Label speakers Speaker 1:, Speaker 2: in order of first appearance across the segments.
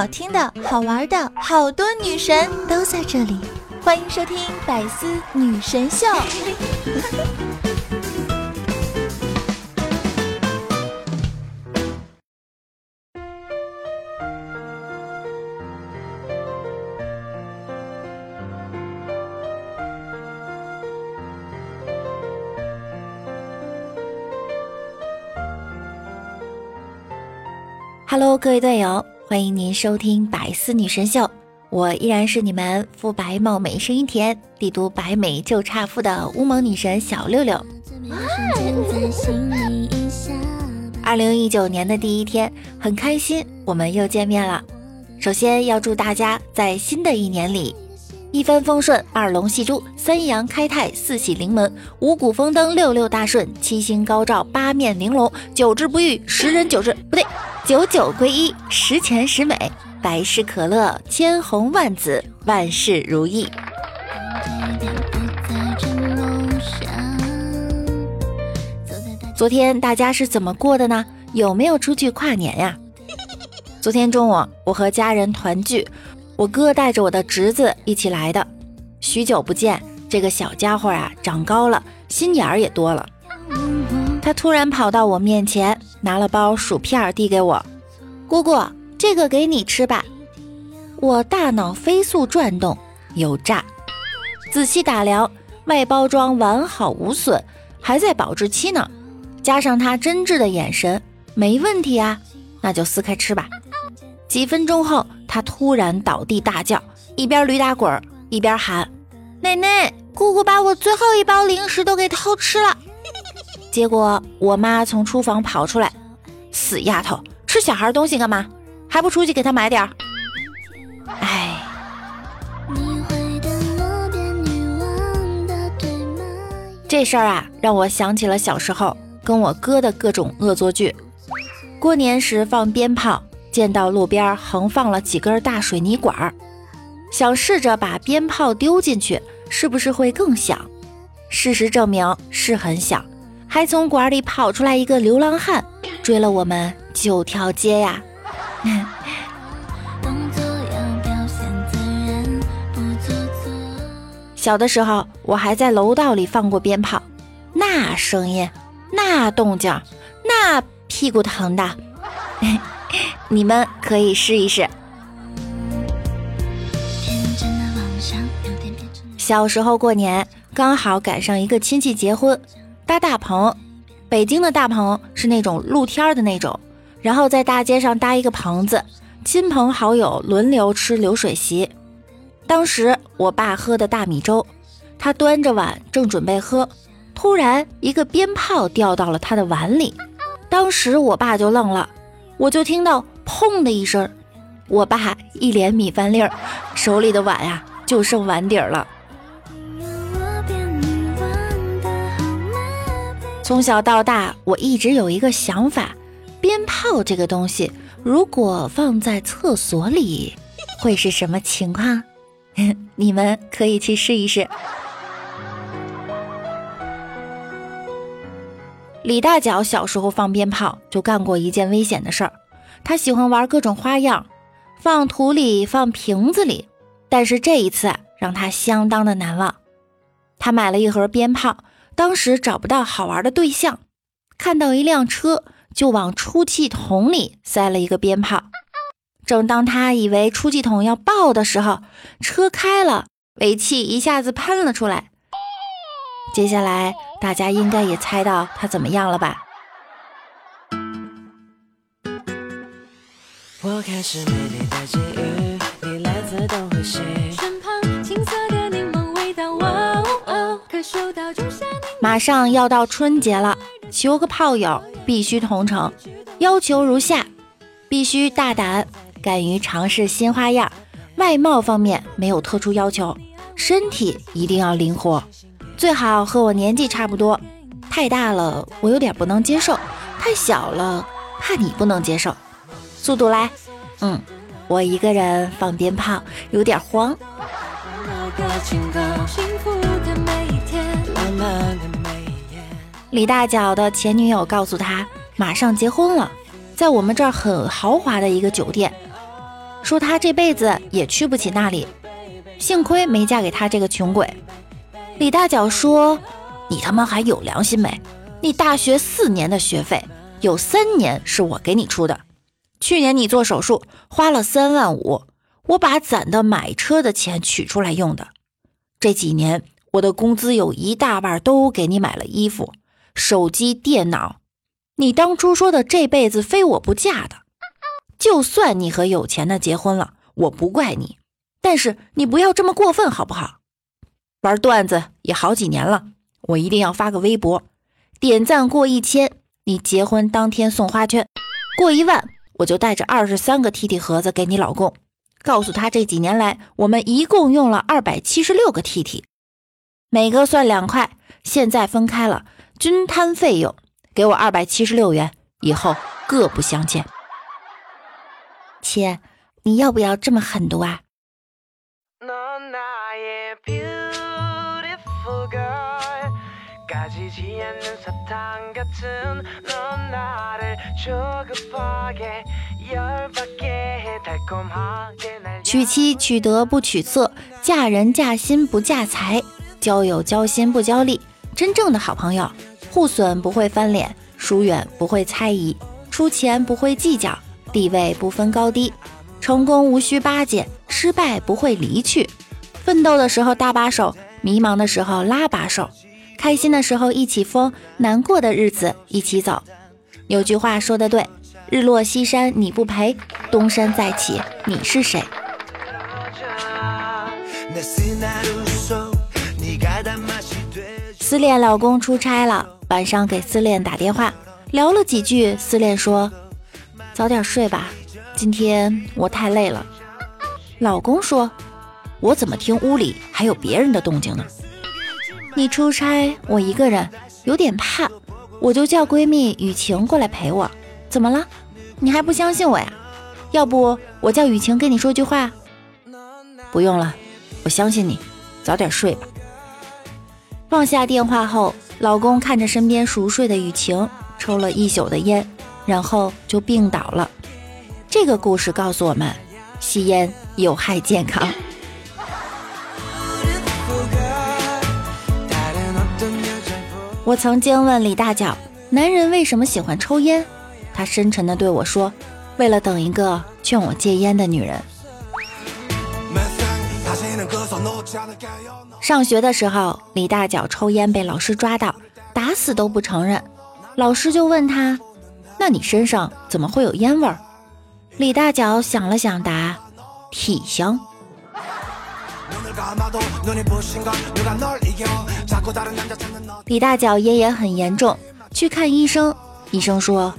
Speaker 1: 好听的、好玩的，好多女神都在这里，欢迎收听《百思女神秀》。Hello，各位队友，欢迎您收听百思女神秀，我依然是你们肤白貌美声音甜、帝都白美就差富的乌蒙女神小六六。二零一九年的第一天，很开心，我们又见面了。首先要祝大家在新的一年里。一帆风顺，二龙戏珠，三阳开泰，四喜临门，五谷丰登，六六大顺，七星高照，八面玲珑，九治不遇，十人九治不对，九九归一，十全十美，百事可乐，千红万紫，万事如意。昨天大家是怎么过的呢？有没有出去跨年呀？昨天中午，我和家人团聚。我哥带着我的侄子一起来的，许久不见，这个小家伙啊长高了，心眼儿也多了。他突然跑到我面前，拿了包薯片递给我，姑姑，这个给你吃吧。我大脑飞速转动，有诈。仔细打量，外包装完好无损，还在保质期呢。加上他真挚的眼神，没问题啊，那就撕开吃吧。几分钟后，他突然倒地大叫，一边驴打滚一边喊：“奶奶，姑姑把我最后一包零食都给偷吃了。”结果我妈从厨房跑出来：“死丫头，吃小孩东西干嘛？还不出去给他买点儿？”哎，这事儿啊，让我想起了小时候跟我哥的各种恶作剧。过年时放鞭炮。见到路边横放了几根大水泥管儿，想试着把鞭炮丢进去，是不是会更响？事实证明是很响，还从管里跑出来一个流浪汉，追了我们九条街呀！小的时候，我还在楼道里放过鞭炮，那声音，那动静，那屁股疼的。你们可以试一试。小时候过年，刚好赶上一个亲戚结婚，搭大棚。北京的大棚是那种露天的那种，然后在大街上搭一个棚子，亲朋好友轮流吃流水席。当时我爸喝的大米粥，他端着碗正准备喝，突然一个鞭炮掉到了他的碗里，当时我爸就愣了，我就听到。砰的一声，我爸一脸米饭粒儿，手里的碗呀就剩碗底儿了。从小到大，我一直有一个想法：鞭炮这个东西，如果放在厕所里，会是什么情况？你们可以去试一试。李大脚小时候放鞭炮，就干过一件危险的事儿。他喜欢玩各种花样，放土里，放瓶子里。但是这一次让他相当的难忘。他买了一盒鞭炮，当时找不到好玩的对象，看到一辆车，就往出气筒里塞了一个鞭炮。正当他以为出气筒要爆的时候，车开了，尾气一下子喷了出来。接下来大家应该也猜到他怎么样了吧？我开始美丽的际遇，你来自东和西，身旁青色的柠檬味道，哦哦，感受到仲夏马上要到春节了，求个炮友必须同城，要求如下：必须大胆，敢于尝试新花样，外貌方面没有特殊要求，身体一定要灵活，最好和我年纪差不多，太大了我有点不能接受，太小了怕你不能接受。速度来，嗯，我一个人放鞭炮有点慌。李大脚的前女友告诉他，马上结婚了，在我们这儿很豪华的一个酒店。说他这辈子也去不起那里，幸亏没嫁给他这个穷鬼。李大脚说：“你他妈还有良心没？你大学四年的学费有三年是我给你出的，去年你做手术花了三万五，我把攒的买车的钱取出来用的。这几年我的工资有一大半都给你买了衣服、手机、电脑。你当初说的这辈子非我不嫁的，就算你和有钱的结婚了，我不怪你，但是你不要这么过分好不好？”玩段子也好几年了，我一定要发个微博，点赞过一千，你结婚当天送花圈；过一万，我就带着二十三个 T T 盒子给你老公，告诉他这几年来我们一共用了二百七十六个 T T，每个算两块，现在分开了，均摊费用，给我二百七十六元，以后各不相见。亲，你要不要这么狠毒啊？娶妻娶德不娶色，嫁人嫁心不嫁财，交友交心不交力。真正的好朋友，互损不会翻脸，疏远不会猜疑，出钱不会计较，地位不分高低，成功无需巴结，失败不会离去。奋斗的时候搭把手，迷茫的时候拉把手。开心的时候一起疯，难过的日子一起走。有句话说的对：日落西山你不陪，东山再起你是谁？思恋老公出差了，晚上给思恋打电话，聊了几句，思恋说：“早点睡吧，今天我太累了。”老公说：“我怎么听屋里还有别人的动静呢？”你出差，我一个人有点怕，我就叫闺蜜雨晴过来陪我。怎么了？你还不相信我呀？要不我叫雨晴跟你说句话？不用了，我相信你，早点睡吧。放下电话后，老公看着身边熟睡的雨晴，抽了一宿的烟，然后就病倒了。这个故事告诉我们，吸烟有害健康。我曾经问李大脚，男人为什么喜欢抽烟？他深沉地对我说：“为了等一个劝我戒烟的女人。”上学的时候，李大脚抽烟被老师抓到，打死都不承认。老师就问他：“那你身上怎么会有烟味儿？”李大脚想了想，答：“体香。”李大脚烟也很严重，去看医生。医生说：“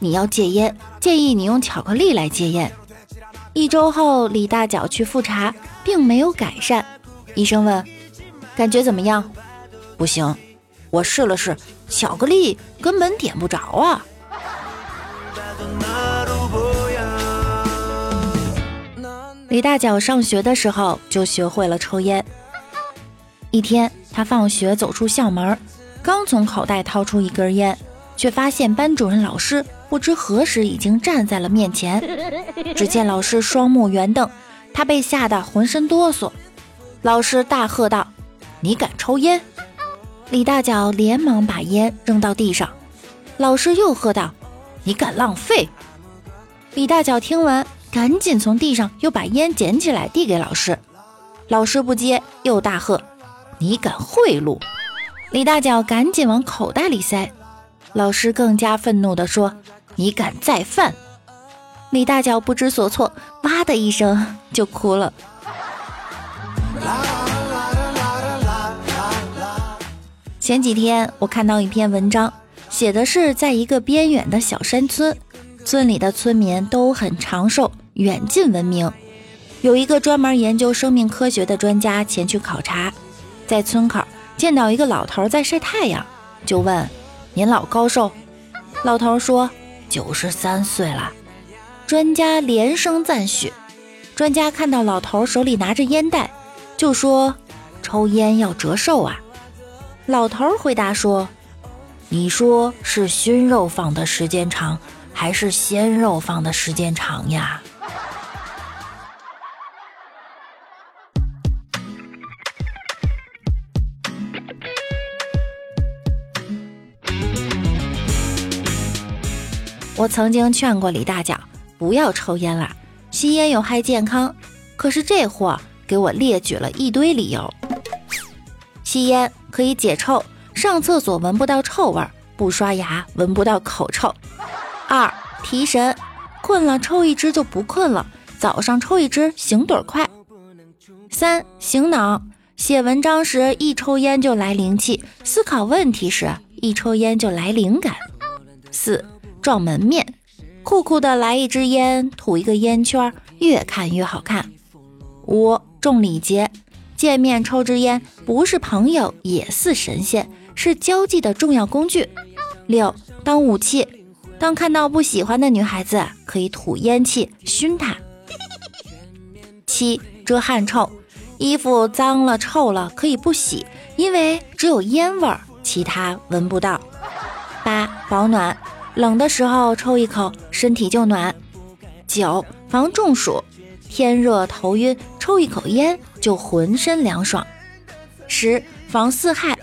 Speaker 1: 你要戒烟，建议你用巧克力来戒烟。”一周后，李大脚去复查，并没有改善。医生问：“感觉怎么样？”“不行，我试了试，巧克力根本点不着啊。”李大脚上学的时候就学会了抽烟。一天，他放学走出校门，刚从口袋掏出一根烟，却发现班主任老师不知何时已经站在了面前。只见老师双目圆瞪，他被吓得浑身哆嗦。老师大喝道：“你敢抽烟！”李大脚连忙把烟扔到地上。老师又喝道：“你敢浪费！”李大脚听完。赶紧从地上又把烟捡起来递给老师，老师不接，又大喝：“你敢贿赂！”李大脚赶紧往口袋里塞，老师更加愤怒地说：“你敢再犯！”李大脚不知所措，哇的一声就哭了。前几天我看到一篇文章，写的是在一个边远的小山村。村里的村民都很长寿，远近闻名。有一个专门研究生命科学的专家前去考察，在村口见到一个老头在晒太阳，就问：“您老高寿？”老头说：“九十三岁了。”专家连声赞许。专家看到老头手里拿着烟袋，就说：“抽烟要折寿啊。”老头回答说：“你说是熏肉放的时间长。”还是鲜肉放的时间长呀？我曾经劝过李大脚不要抽烟了，吸烟有害健康。可是这货给我列举了一堆理由：吸烟可以解臭，上厕所闻不到臭味儿，不刷牙闻不到口臭；二提神，困了抽一支就不困了，早上抽一支醒盹快；三醒脑。写文章时一抽烟就来灵气，思考问题时一抽烟就来灵感。四撞门面，酷酷的来一支烟，吐一个烟圈，越看越好看。五重礼节，见面抽支烟，不是朋友也似神仙，是交际的重要工具。六当武器，当看到不喜欢的女孩子，可以吐烟气熏她。七遮汗臭。衣服脏了、臭了可以不洗，因为只有烟味儿，其他闻不到。八保暖，冷的时候抽一口，身体就暖。九防中暑，天热头晕，抽一口烟就浑身凉爽。十防四害，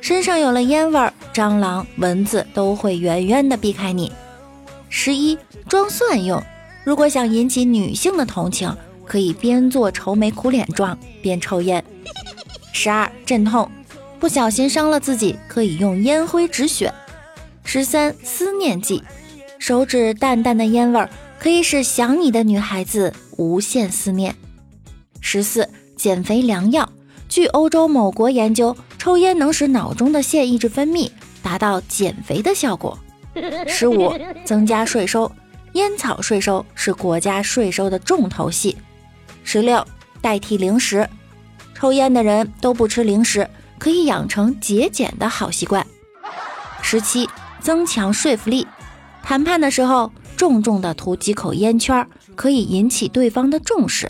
Speaker 1: 身上有了烟味儿，蟑螂、蚊子都会远远的避开你。十一装蒜用，如果想引起女性的同情。可以边做愁眉苦脸状边抽烟。十二镇痛，不小心伤了自己，可以用烟灰止血。十三思念剂，手指淡淡的烟味儿，可以使想你的女孩子无限思念。十四减肥良药，据欧洲某国研究，抽烟能使脑中的腺抑制分泌，达到减肥的效果。十五增加税收，烟草税收是国家税收的重头戏。十六，代替零食，抽烟的人都不吃零食，可以养成节俭的好习惯。十七，增强说服力，谈判的时候重重的吐几口烟圈，可以引起对方的重视。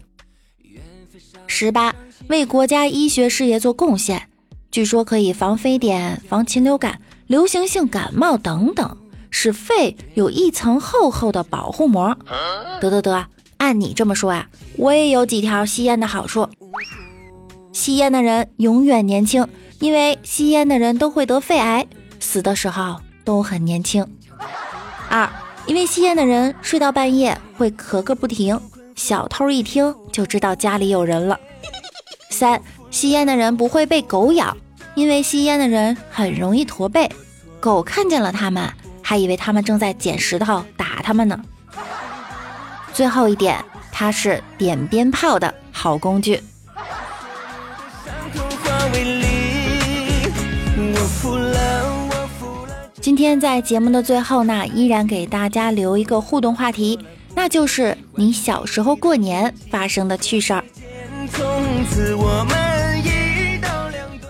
Speaker 1: 十八，为国家医学事业做贡献，据说可以防非典、防禽流感、流行性感冒等等，使肺有一层厚厚的保护膜。得得得。按你这么说啊，我也有几条吸烟的好处。吸烟的人永远年轻，因为吸烟的人都会得肺癌，死的时候都很年轻。二，因为吸烟的人睡到半夜会咳个不停，小偷一听就知道家里有人了。三，吸烟的人不会被狗咬，因为吸烟的人很容易驼背，狗看见了他们，还以为他们正在捡石头打他们呢。最后一点，它是点鞭炮的好工具。今天在节目的最后呢，依然给大家留一个互动话题，那就是你小时候过年发生的趣事儿。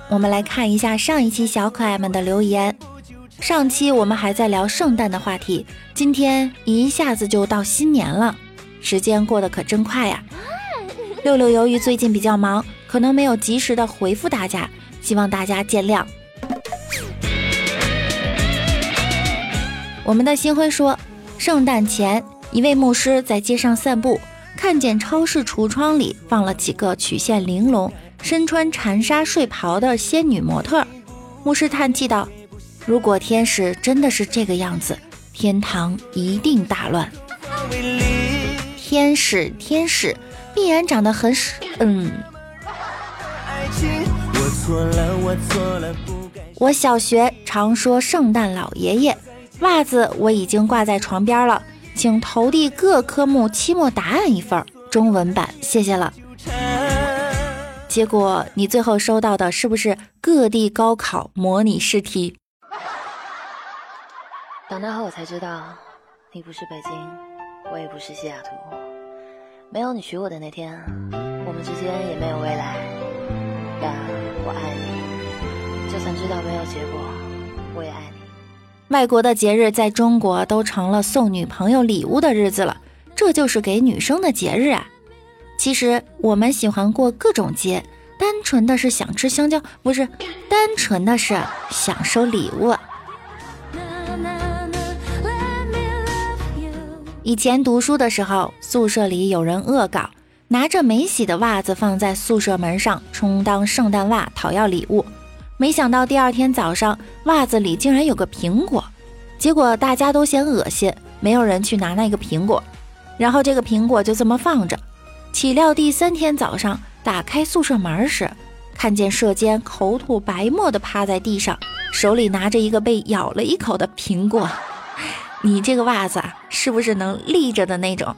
Speaker 1: 我们来看一下上一期小可爱们的留言。上期我们还在聊圣诞的话题，今天一下子就到新年了。时间过得可真快呀！六六由于最近比较忙，可能没有及时的回复大家，希望大家见谅。我们的星辉说，圣诞前一位牧师在街上散步，看见超市橱窗里放了几个曲线玲珑、身穿缠纱睡袍的仙女模特。牧师叹气道：“如果天使真的是这个样子，天堂一定大乱。”天使，天使必然长得很屎。嗯，我小学常说圣诞老爷爷，袜子我已经挂在床边了，请投递各科目期末答案一份，中文版，谢谢了。结果你最后收到的是不是各地高考模拟试题？
Speaker 2: 长大后我才知道，你不是北京，我也不是西雅图。没有你娶我的那天，我们之间也没有未来。但我爱你，就算知道没有结果，我也爱你。
Speaker 1: 外国的节日在中国都成了送女朋友礼物的日子了，这就是给女生的节日啊。其实我们喜欢过各种节，单纯的是想吃香蕉，不是单纯的是想收礼物。以前读书的时候，宿舍里有人恶搞，拿着没洗的袜子放在宿舍门上，充当圣诞袜讨要礼物。没想到第二天早上，袜子里竟然有个苹果。结果大家都嫌恶心，没有人去拿那个苹果，然后这个苹果就这么放着。岂料第三天早上打开宿舍门时，看见舍监口吐白沫的趴在地上，手里拿着一个被咬了一口的苹果。你这个袜子啊，是不是能立着的那种？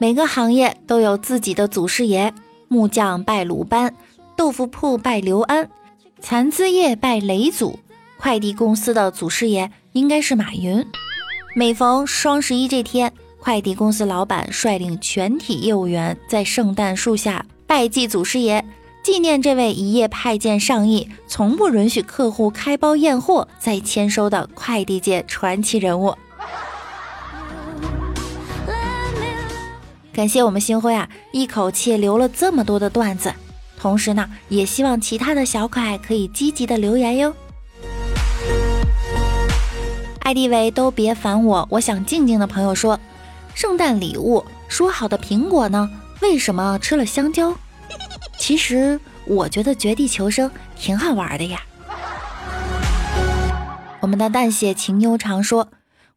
Speaker 1: 每个行业都有自己的祖师爷，木匠拜鲁班，豆腐铺拜刘安，蚕丝业拜雷祖，快递公司的祖师爷应该是马云。每逢双十一这天，快递公司老板率领全体业务员在圣诞树下拜祭祖师爷，纪念这位一夜派件上亿、从不允许客户开包验货再签收的快递界传奇人物。感谢我们星辉啊，一口气留了这么多的段子，同时呢，也希望其他的小可爱可以积极的留言哟。艾迪维都别烦我，我想静静的朋友说，圣诞礼物说好的苹果呢？为什么吃了香蕉？其实我觉得绝地求生挺好玩的呀。我们的淡写情悠长说，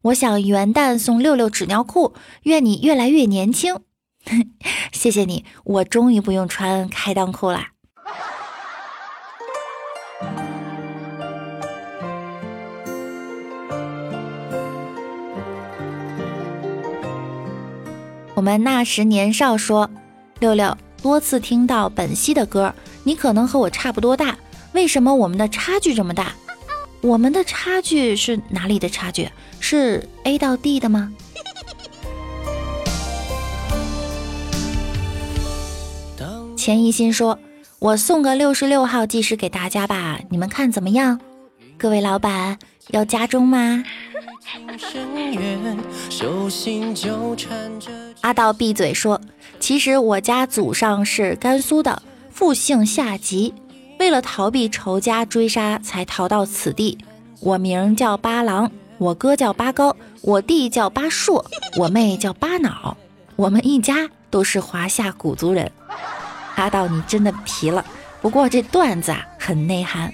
Speaker 1: 我想元旦送六六纸尿裤，愿你越来越年轻。谢谢你，我终于不用穿开裆裤啦。我们那时年少说，六六多次听到本兮的歌，你可能和我差不多大，为什么我们的差距这么大？我们的差距是哪里的差距？是 A 到 D 的吗？钱一心说：“我送个六十六号技师给大家吧，你们看怎么样？各位老板要加钟吗？”阿道闭嘴说：“其实我家祖上是甘肃的，复姓夏吉，为了逃避仇家追杀，才逃到此地。我名叫八郎，我哥叫八高，我弟叫八硕，我妹叫八脑，我们一家都是华夏古族人。”阿道，你真的皮了。不过这段子啊，很内涵。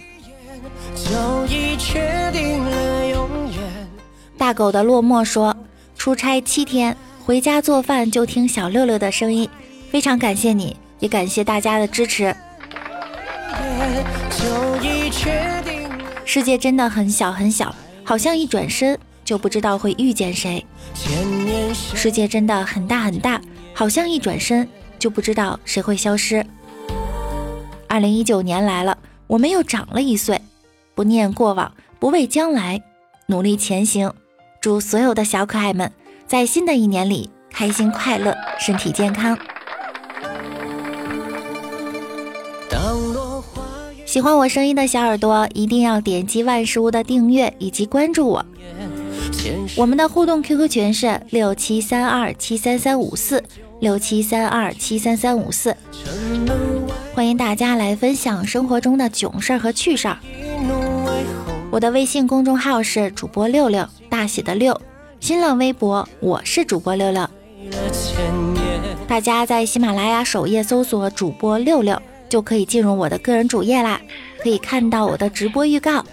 Speaker 1: 大狗的落寞说：“出差七天，回家做饭就听小六六的声音，非常感谢你，也感谢大家的支持。”世界真的很小很小，好像一转身就不知道会遇见谁。世界真的很大很大，好像一转身。就不知道谁会消失。二零一九年来了，我们又长了一岁。不念过往，不畏将来，努力前行。祝所有的小可爱们在新的一年里开心快乐，身体健康。喜欢我声音的小耳朵，一定要点击万事屋的订阅以及关注我。我们的互动 QQ 群是六七三二七三三五四。六七三二七三三五四，欢迎大家来分享生活中的囧事儿和趣事儿。我的微信公众号是主播六六大写的六，新浪微博我是主播六六。大家在喜马拉雅首页搜索主播六六，就可以进入我的个人主页啦，可以看到我的直播预告。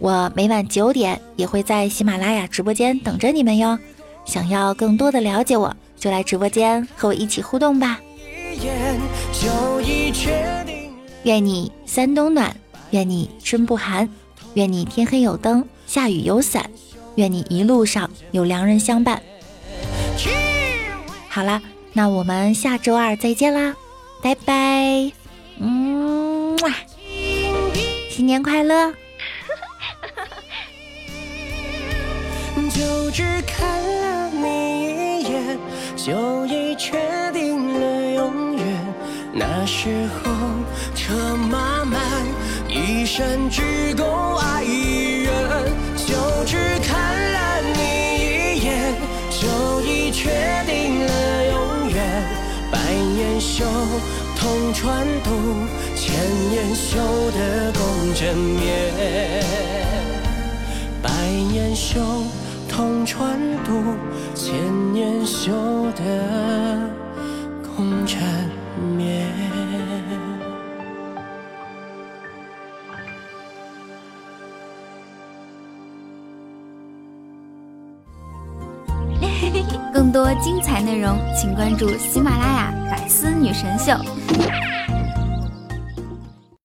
Speaker 1: 我每晚九点也会在喜马拉雅直播间等着你们哟。想要更多的了解我。就来直播间和我一起互动吧。愿你三冬暖，愿你春不寒，愿你天黑有灯，下雨有伞，愿你一路上有良人相伴。好啦，那我们下周二再见啦，拜拜，嗯，新年快乐。就只看了你就已确定了永远。那时候车马慢，一生只够爱一人。就只看了你一眼，就已确定了永远。百年修，同船渡，千年修得共枕眠。百年修。同船渡千年修得共枕眠更
Speaker 3: 多精彩内容请关注喜马拉雅百思女神秀。